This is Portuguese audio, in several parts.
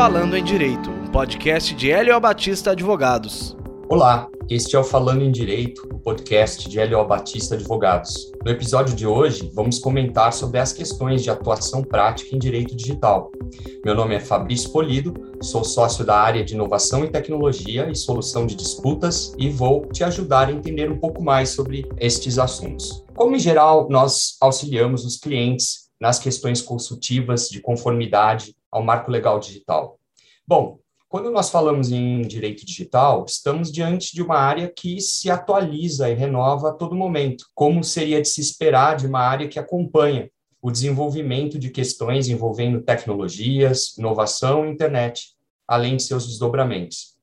Falando em Direito, um podcast de Hélio Batista Advogados. Olá, este é o Falando em Direito, o podcast de Hélio Batista Advogados. No episódio de hoje, vamos comentar sobre as questões de atuação prática em direito digital. Meu nome é Fabrício Polido, sou sócio da área de inovação e tecnologia e solução de disputas e vou te ajudar a entender um pouco mais sobre estes assuntos. Como em geral, nós auxiliamos os clientes nas questões consultivas de conformidade ao marco legal digital. Bom, quando nós falamos em direito digital, estamos diante de uma área que se atualiza e renova a todo momento, como seria de se esperar de uma área que acompanha o desenvolvimento de questões envolvendo tecnologias, inovação e internet, além de seus desdobramentos.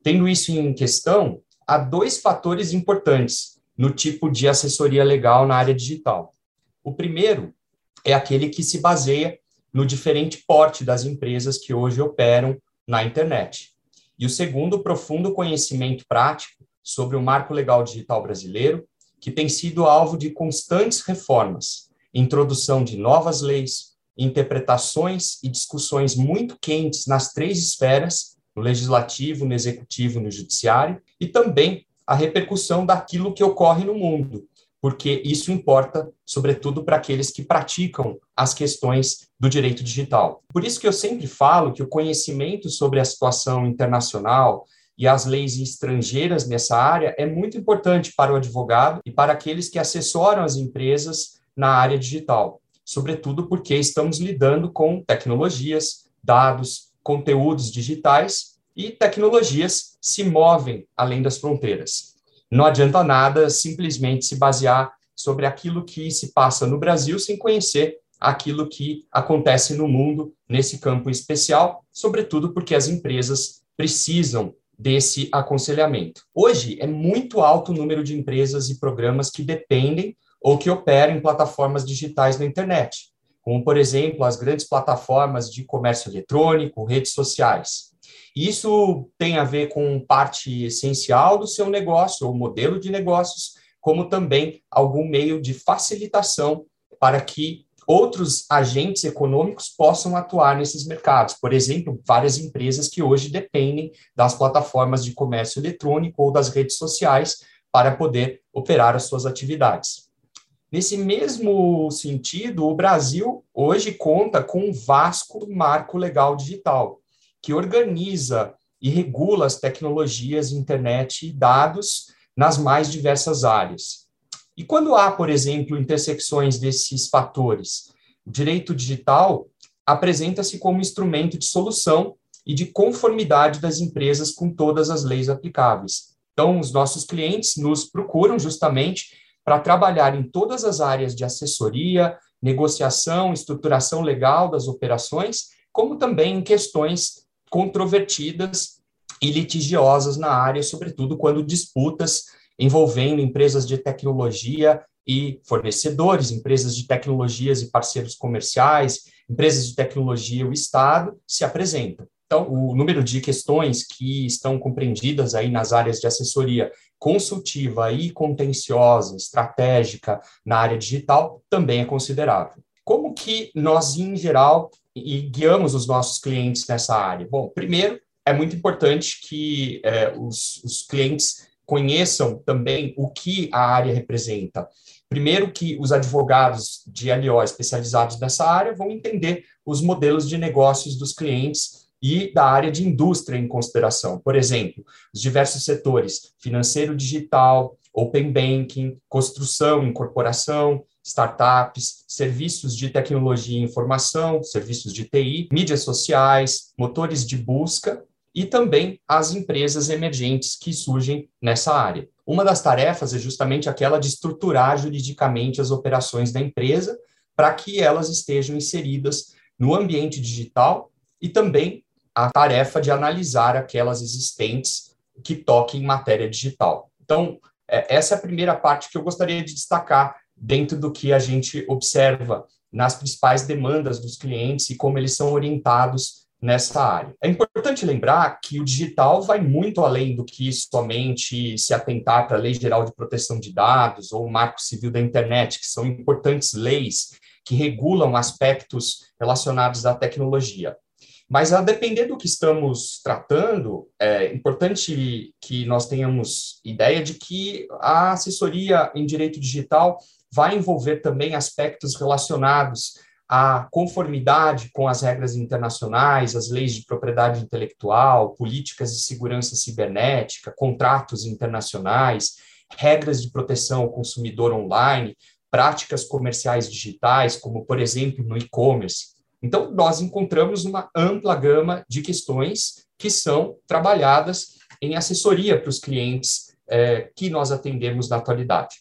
Tendo isso em questão, há dois fatores importantes no tipo de assessoria legal na área digital. O primeiro é aquele que se baseia no diferente porte das empresas que hoje operam na internet. E o segundo, profundo conhecimento prático sobre o marco legal digital brasileiro, que tem sido alvo de constantes reformas, introdução de novas leis, interpretações e discussões muito quentes nas três esferas, no legislativo, no executivo, no judiciário, e também a repercussão daquilo que ocorre no mundo, porque isso importa, sobretudo, para aqueles que praticam as questões do direito digital. Por isso que eu sempre falo que o conhecimento sobre a situação internacional e as leis estrangeiras nessa área é muito importante para o advogado e para aqueles que assessoram as empresas na área digital, sobretudo porque estamos lidando com tecnologias, dados, conteúdos digitais e tecnologias se movem além das fronteiras. Não adianta nada simplesmente se basear sobre aquilo que se passa no Brasil sem conhecer aquilo que acontece no mundo nesse campo especial, sobretudo porque as empresas precisam desse aconselhamento. Hoje é muito alto o número de empresas e programas que dependem ou que operam em plataformas digitais na internet, como por exemplo as grandes plataformas de comércio eletrônico, redes sociais. Isso tem a ver com parte essencial do seu negócio ou modelo de negócios, como também algum meio de facilitação para que outros agentes econômicos possam atuar nesses mercados. Por exemplo, várias empresas que hoje dependem das plataformas de comércio eletrônico ou das redes sociais para poder operar as suas atividades. Nesse mesmo sentido, o Brasil hoje conta com um vasco marco legal digital, que organiza e regula as tecnologias, internet e dados nas mais diversas áreas. E quando há, por exemplo, intersecções desses fatores, o direito digital apresenta-se como instrumento de solução e de conformidade das empresas com todas as leis aplicáveis. Então, os nossos clientes nos procuram justamente para trabalhar em todas as áreas de assessoria, negociação, estruturação legal das operações, como também em questões controvertidas e litigiosas na área, sobretudo quando disputas envolvendo empresas de tecnologia e fornecedores, empresas de tecnologias e parceiros comerciais, empresas de tecnologia e o Estado se apresentam. Então, o número de questões que estão compreendidas aí nas áreas de assessoria consultiva e contenciosa, estratégica na área digital também é considerável. Como que nós, em geral, e guiamos os nossos clientes nessa área? Bom, primeiro, é muito importante que é, os, os clientes conheçam também o que a área representa. Primeiro, que os advogados de LO especializados nessa área vão entender os modelos de negócios dos clientes e da área de indústria em consideração. Por exemplo, os diversos setores financeiro digital, open banking, construção, incorporação, startups, serviços de tecnologia e informação, serviços de TI, mídias sociais, motores de busca e também as empresas emergentes que surgem nessa área. Uma das tarefas é justamente aquela de estruturar juridicamente as operações da empresa para que elas estejam inseridas no ambiente digital e também a tarefa de analisar aquelas existentes que toquem em matéria digital. Então, é, essa é a primeira parte que eu gostaria de destacar dentro do que a gente observa nas principais demandas dos clientes e como eles são orientados nessa área. É importante lembrar que o digital vai muito além do que somente se atentar para a Lei Geral de Proteção de Dados ou o Marco Civil da Internet, que são importantes leis que regulam aspectos relacionados à tecnologia. Mas, a depender do que estamos tratando, é importante que nós tenhamos ideia de que a assessoria em direito digital vai envolver também aspectos relacionados à conformidade com as regras internacionais, as leis de propriedade intelectual, políticas de segurança cibernética, contratos internacionais, regras de proteção ao consumidor online, práticas comerciais digitais, como, por exemplo, no e-commerce. Então, nós encontramos uma ampla gama de questões que são trabalhadas em assessoria para os clientes é, que nós atendemos na atualidade.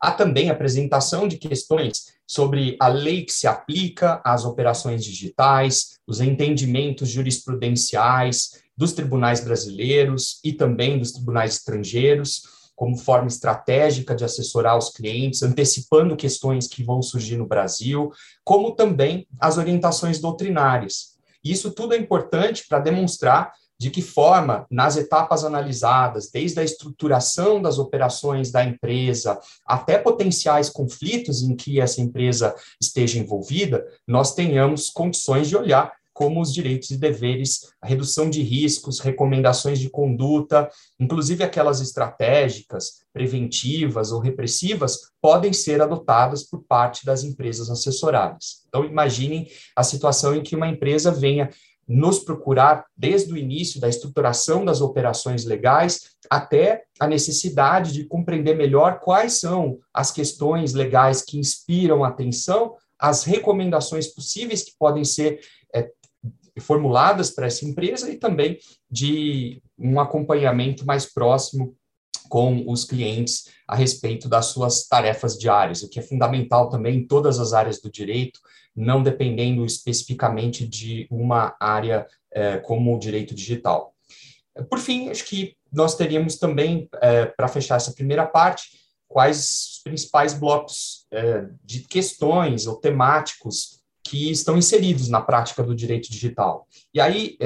Há também apresentação de questões sobre a lei que se aplica às operações digitais, os entendimentos jurisprudenciais dos tribunais brasileiros e também dos tribunais estrangeiros, como forma estratégica de assessorar os clientes, antecipando questões que vão surgir no Brasil, como também as orientações doutrinárias. Isso tudo é importante para demonstrar de que forma, nas etapas analisadas, desde a estruturação das operações da empresa até potenciais conflitos em que essa empresa esteja envolvida, nós tenhamos condições de olhar como os direitos e deveres, a redução de riscos, recomendações de conduta, inclusive aquelas estratégicas, preventivas ou repressivas, podem ser adotadas por parte das empresas assessoradas. Então, imaginem a situação em que uma empresa venha nos procurar desde o início da estruturação das operações legais até a necessidade de compreender melhor quais são as questões legais que inspiram atenção, as recomendações possíveis que podem ser é, formuladas para essa empresa e também de um acompanhamento mais próximo com os clientes a respeito das suas tarefas diárias, o que é fundamental também em todas as áreas do direito, não dependendo especificamente de uma área é, como o direito digital. Por fim, acho que nós teríamos também, é, para fechar essa primeira parte, quais os principais blocos é, de questões ou temáticos que estão inseridos na prática do direito digital. E aí,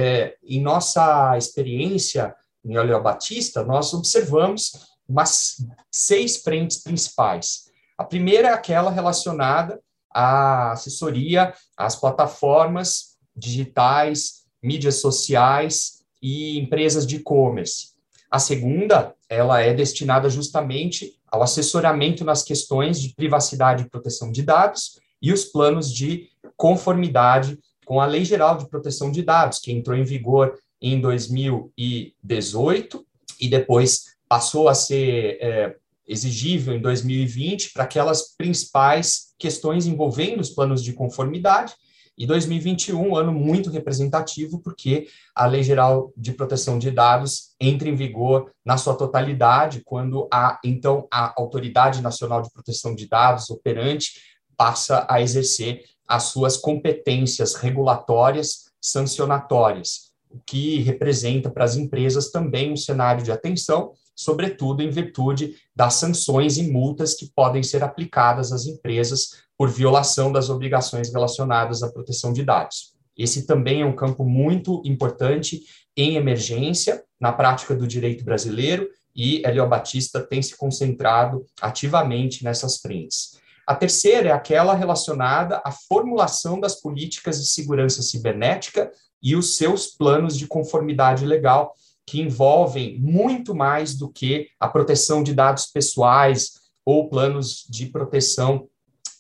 em nossa experiência em Oleo Batista, nós observamos umas seis frentes principais. A primeira é aquela relacionada à assessoria às plataformas digitais, mídias sociais e empresas de e-commerce. A segunda, ela é destinada justamente ao assessoramento nas questões de privacidade e proteção de dados e os planos de conformidade com a Lei Geral de Proteção de Dados, que entrou em vigor em 2018 e depois passou a ser é, exigível em 2020 para aquelas principais questões envolvendo os planos de conformidade. E 2021, um ano muito representativo, porque a Lei Geral de Proteção de Dados entra em vigor na sua totalidade, quando a, então, a Autoridade Nacional de Proteção de Dados, operante, passa a exercer as suas competências regulatórias sancionatórias, o que representa para as empresas também um cenário de atenção, sobretudo em virtude das sanções e multas que podem ser aplicadas às empresas por violação das obrigações relacionadas à proteção de dados. Esse também é um campo muito importante em emergência na prática do direito brasileiro e Helio Batista tem se concentrado ativamente nessas frentes. A terceira é aquela relacionada à formulação das políticas de segurança cibernética e os seus planos de conformidade legal, que envolvem muito mais do que a proteção de dados pessoais ou planos de proteção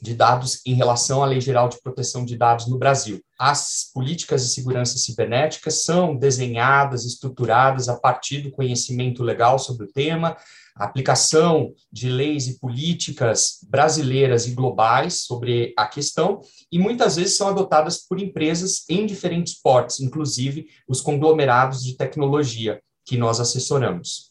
de dados em relação à Lei Geral de Proteção de Dados no Brasil. As políticas de segurança cibernética são desenhadas, estruturadas a partir do conhecimento legal sobre o tema, a aplicação de leis e políticas brasileiras e globais sobre a questão, e muitas vezes são adotadas por empresas em diferentes portes, inclusive os conglomerados de tecnologia que nós assessoramos.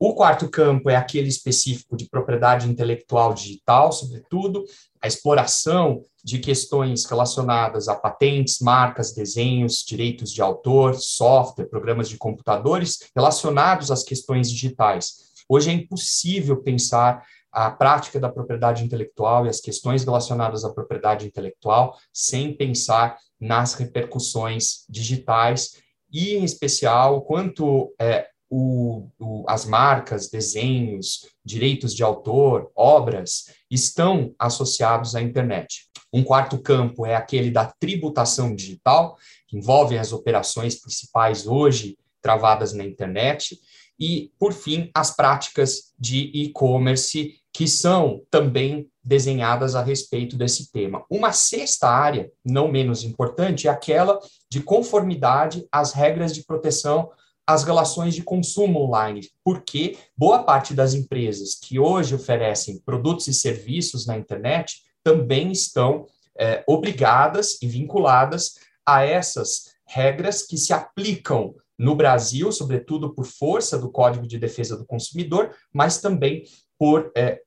O quarto campo é aquele específico de propriedade intelectual digital, sobretudo, a exploração de questões relacionadas a patentes, marcas, desenhos, direitos de autor, software, programas de computadores relacionados às questões digitais. Hoje é impossível pensar a prática da propriedade intelectual e as questões relacionadas à propriedade intelectual sem pensar nas repercussões digitais e, em especial, quanto é, o, o, as marcas, desenhos, direitos de autor, obras estão associados à internet. Um quarto campo é aquele da tributação digital, que envolve as operações principais hoje travadas na internet. E, por fim, as práticas de e-commerce, que são também desenhadas a respeito desse tema. Uma sexta área, não menos importante, é aquela de conformidade às regras de proteção às relações de consumo online, porque boa parte das empresas que hoje oferecem produtos e serviços na internet também estão é, obrigadas e vinculadas a essas regras que se aplicam no Brasil, sobretudo por força do Código de Defesa do Consumidor, mas também por, é,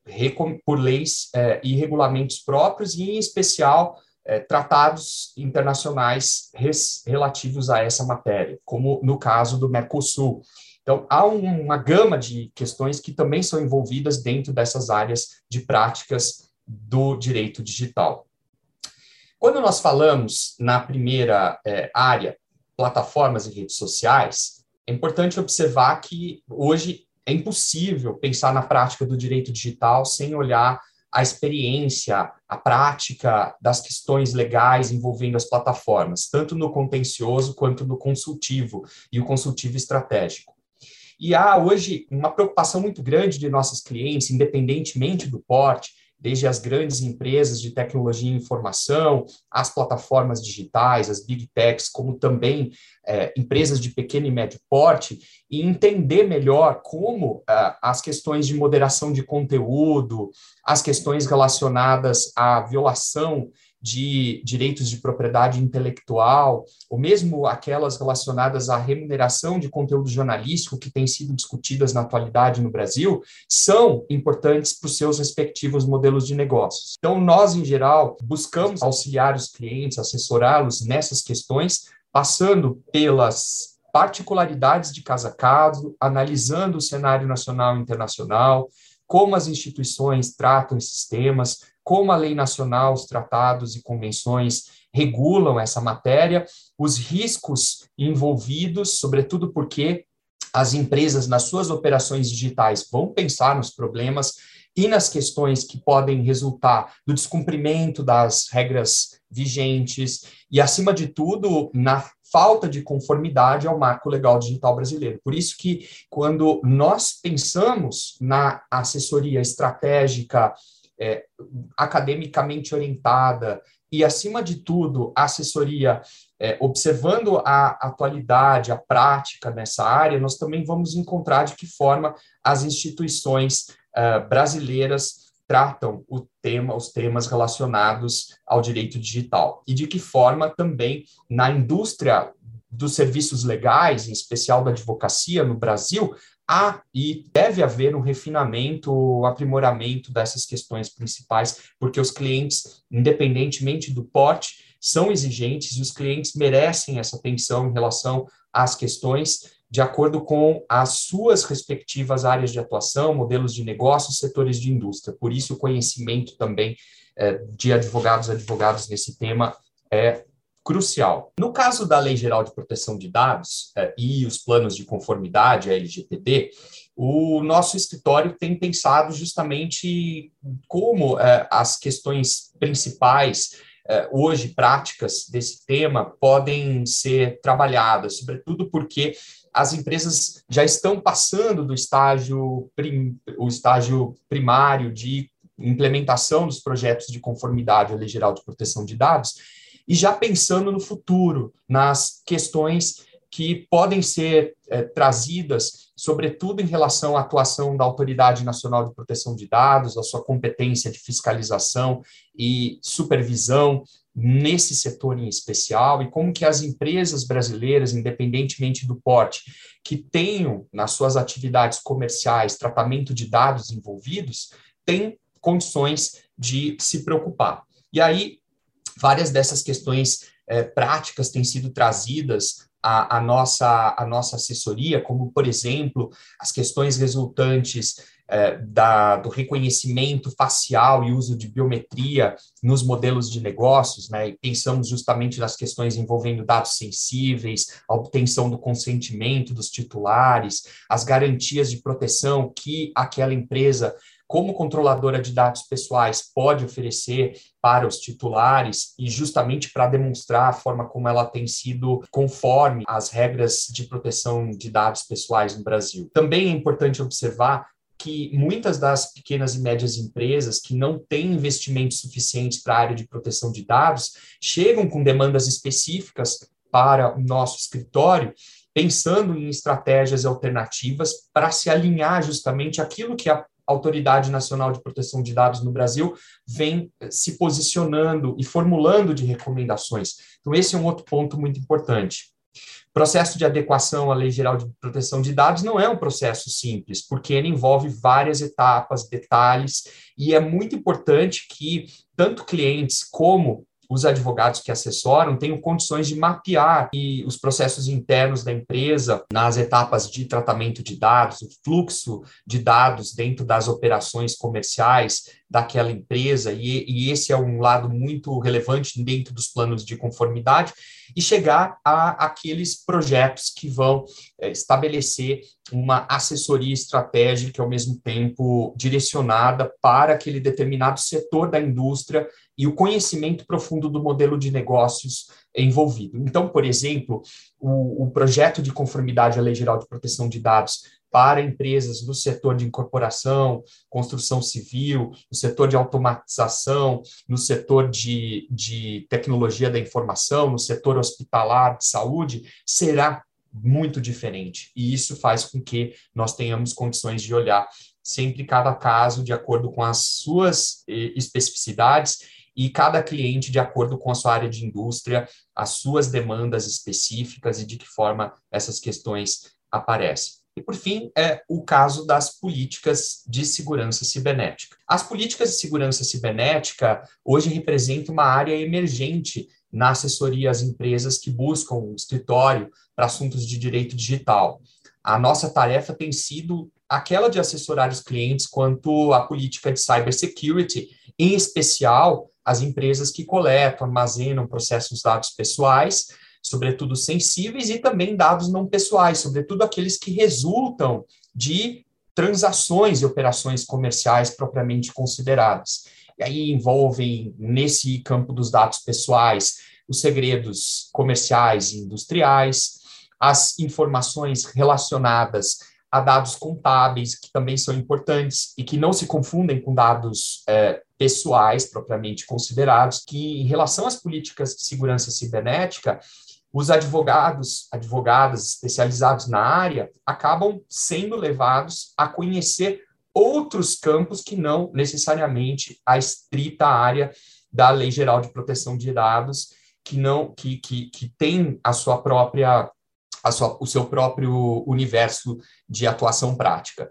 por leis é, e regulamentos próprios, e em especial é, tratados internacionais res, relativos a essa matéria, como no caso do Mercosul. Então, há um, uma gama de questões que também são envolvidas dentro dessas áreas de práticas do direito digital. Quando nós falamos na primeira é, área, plataformas e redes sociais, é importante observar que hoje é impossível pensar na prática do direito digital sem olhar a experiência, a prática das questões legais envolvendo as plataformas, tanto no contencioso quanto no consultivo e o consultivo estratégico. E há hoje uma preocupação muito grande de nossos clientes, independentemente do porte, desde as grandes empresas de tecnologia e informação, as plataformas digitais, as big techs, como também é, empresas de pequeno e médio porte, e entender melhor como é, as questões de moderação de conteúdo, as questões relacionadas à violação de direitos de propriedade intelectual, ou mesmo aquelas relacionadas à remuneração de conteúdo jornalístico que têm sido discutidas na atualidade no Brasil, são importantes para os seus respectivos modelos de negócios. Então, nós, em geral, buscamos auxiliar os clientes, assessorá-los nessas questões, passando pelas particularidades de casa a caso, analisando o cenário nacional e internacional, como as instituições tratam esses temas, como a lei nacional, os tratados e convenções regulam essa matéria, os riscos envolvidos, sobretudo porque as empresas, nas suas operações digitais, vão pensar nos problemas e nas questões que podem resultar do descumprimento das regras vigentes e, acima de tudo, na falta de conformidade ao marco legal digital brasileiro. Por isso que, quando nós pensamos na assessoria estratégica é, academicamente orientada e, acima de tudo, assessoria é, observando a atualidade, a prática nessa área, nós também vamos encontrar de que forma as instituições uh, brasileiras tratam o tema, os temas relacionados ao direito digital e de que forma também na indústria dos serviços legais, em especial da advocacia no Brasil, há e deve haver um refinamento, um aprimoramento dessas questões principais, porque os clientes, independentemente do porte, são exigentes e os clientes merecem essa atenção em relação às questões de acordo com as suas respectivas áreas de atuação, modelos de negócio, setores de indústria. Por isso, o conhecimento também é, de advogados e advogados nesse tema é crucial. No caso da Lei Geral de Proteção de Dados eh, e os planos de conformidade, a LGPD, o nosso escritório tem pensado justamente como eh, as questões principais eh, hoje práticas desse tema podem ser trabalhadas, sobretudo porque as empresas já estão passando do estágio, prim, o estágio primário de implementação dos projetos de conformidade à Lei Geral de Proteção de Dados e já pensando no futuro, nas questões que podem ser é, trazidas, sobretudo em relação à atuação da Autoridade Nacional de Proteção de Dados, a sua competência de fiscalização e supervisão nesse setor em especial, e como que as empresas brasileiras, independentemente do porte, que tenham nas suas atividades comerciais tratamento de dados envolvidos, têm condições de se preocupar. E aí, várias dessas questões é, práticas têm sido trazidas à, à, nossa, à nossa assessoria, como, por exemplo, as questões resultantes é, da, do reconhecimento facial e uso de biometria nos modelos de negócios, né? E pensamos justamente nas questões envolvendo dados sensíveis, a obtenção do consentimento dos titulares, as garantias de proteção que aquela empresa como controladora de dados pessoais pode oferecer para os titulares e justamente para demonstrar a forma como ela tem sido conforme às regras de proteção de dados pessoais no Brasil. Também é importante observar que muitas das pequenas e médias empresas que não têm investimentos suficientes para a área de proteção de dados chegam com demandas específicas para o nosso escritório, pensando em estratégias alternativas para se alinhar justamente aquilo que a Autoridade Nacional de Proteção de Dados no Brasil vem se posicionando e formulando de recomendações. Então, esse é um outro ponto muito importante. Processo de adequação à Lei Geral de Proteção de Dados não é um processo simples, porque ele envolve várias etapas, detalhes, e é muito importante que tanto clientes como os advogados que assessoram tenham condições de mapear e os processos internos da empresa nas etapas de tratamento de dados, o fluxo de dados dentro das operações comerciais daquela empresa, e, e esse é um lado muito relevante dentro dos planos de conformidade, e chegar a aqueles projetos que vão é, estabelecer uma assessoria estratégica ao mesmo tempo direcionada para aquele determinado setor da indústria e o conhecimento profundo do modelo de negócios envolvido. Então, por exemplo, o, o projeto de conformidade à Lei Geral de Proteção de Dados para empresas do setor de incorporação, construção civil, no setor de automatização, no setor de, de tecnologia da informação, no setor hospitalar de saúde, será muito diferente. E isso faz com que nós tenhamos condições de olhar sempre cada caso de acordo com as suas eh, especificidades e cada cliente de acordo com a sua área de indústria, as suas demandas específicas e de que forma essas questões aparecem. E, por fim, é o caso das políticas de segurança cibernética. As políticas de segurança cibernética hoje representam uma área emergente na assessoria às empresas que buscam um escritório para assuntos de direito digital. A nossa tarefa tem sido aquela de assessorar os clientes quanto à política de cybersecurity, em especial as empresas que coletam, armazenam, processam os dados pessoais, sobretudo sensíveis, e também dados não pessoais, sobretudo aqueles que resultam de transações e operações comerciais propriamente consideradas. E aí envolvem, nesse campo dos dados pessoais, os segredos comerciais e industriais, as informações relacionadas a dados contábeis, que também são importantes e que não se confundem com dados é, pessoais propriamente considerados, que em relação às políticas de segurança cibernética, os advogados, advogadas especializados na área, acabam sendo levados a conhecer outros campos que não necessariamente a estrita área da Lei Geral de Proteção de Dados, que não que, que, que tem a sua própria sua, o seu próprio universo de atuação prática.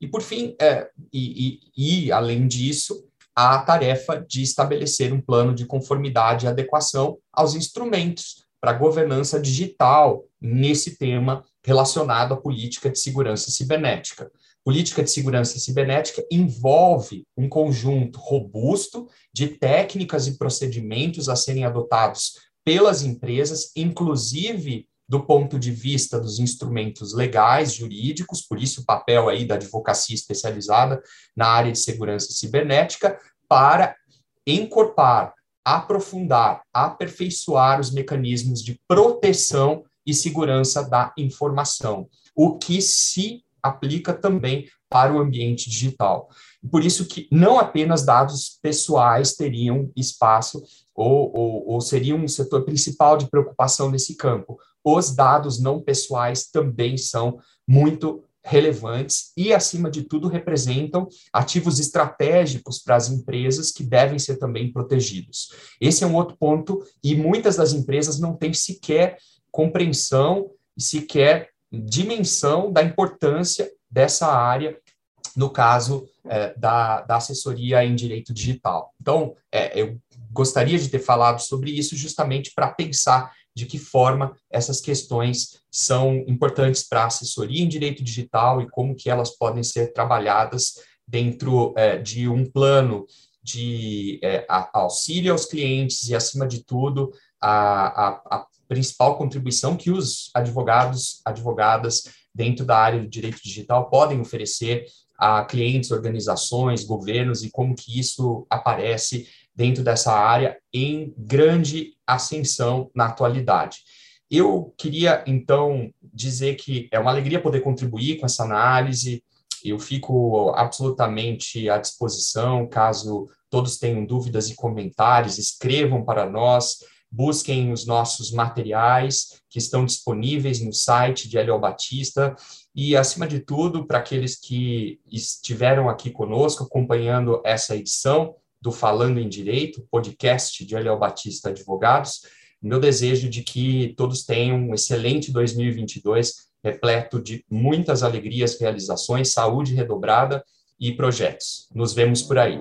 E, por fim, é, e, e, e, além disso, a tarefa de estabelecer um plano de conformidade e adequação aos instrumentos para governança digital nesse tema relacionado à política de segurança cibernética. Política de segurança cibernética envolve um conjunto robusto de técnicas e procedimentos a serem adotados pelas empresas, inclusive do ponto de vista dos instrumentos legais, jurídicos, por isso o papel aí da advocacia especializada na área de segurança cibernética, para encorpar, aprofundar, aperfeiçoar os mecanismos de proteção e segurança da informação, o que se aplica também para o ambiente digital. Por isso que não apenas dados pessoais teriam espaço ou, ou, ou seriam um setor principal de preocupação nesse campo, os dados não pessoais também são muito relevantes e, acima de tudo, representam ativos estratégicos para as empresas que devem ser também protegidos. Esse é um outro ponto, e muitas das empresas não têm sequer compreensão, sequer dimensão da importância dessa área no caso é, da, da assessoria em direito digital. Então, é, eu gostaria de ter falado sobre isso justamente para pensar de que forma essas questões são importantes para a assessoria em direito digital e como que elas podem ser trabalhadas dentro é, de um plano de é, auxílio aos clientes e, acima de tudo, a, a, a principal contribuição que os advogados, advogadas dentro da área do direito digital podem oferecer a clientes, organizações, governos e como que isso aparece dentro dessa área em grande ascensão na atualidade. Eu queria, então, dizer que é uma alegria poder contribuir com essa análise. Eu fico absolutamente à disposição, caso todos tenham dúvidas e comentários, escrevam para nós, busquem os nossos materiais que estão disponíveis no site de Hélio Batista e, acima de tudo, para aqueles que estiveram aqui conosco acompanhando essa edição do Falando em Direito, podcast de Hélio Batista Advogados, meu desejo de que todos tenham um excelente 2022, repleto de muitas alegrias, realizações, saúde redobrada e projetos. Nos vemos por aí.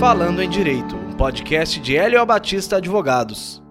Falando em Direito, um podcast de Hélio Batista Advogados.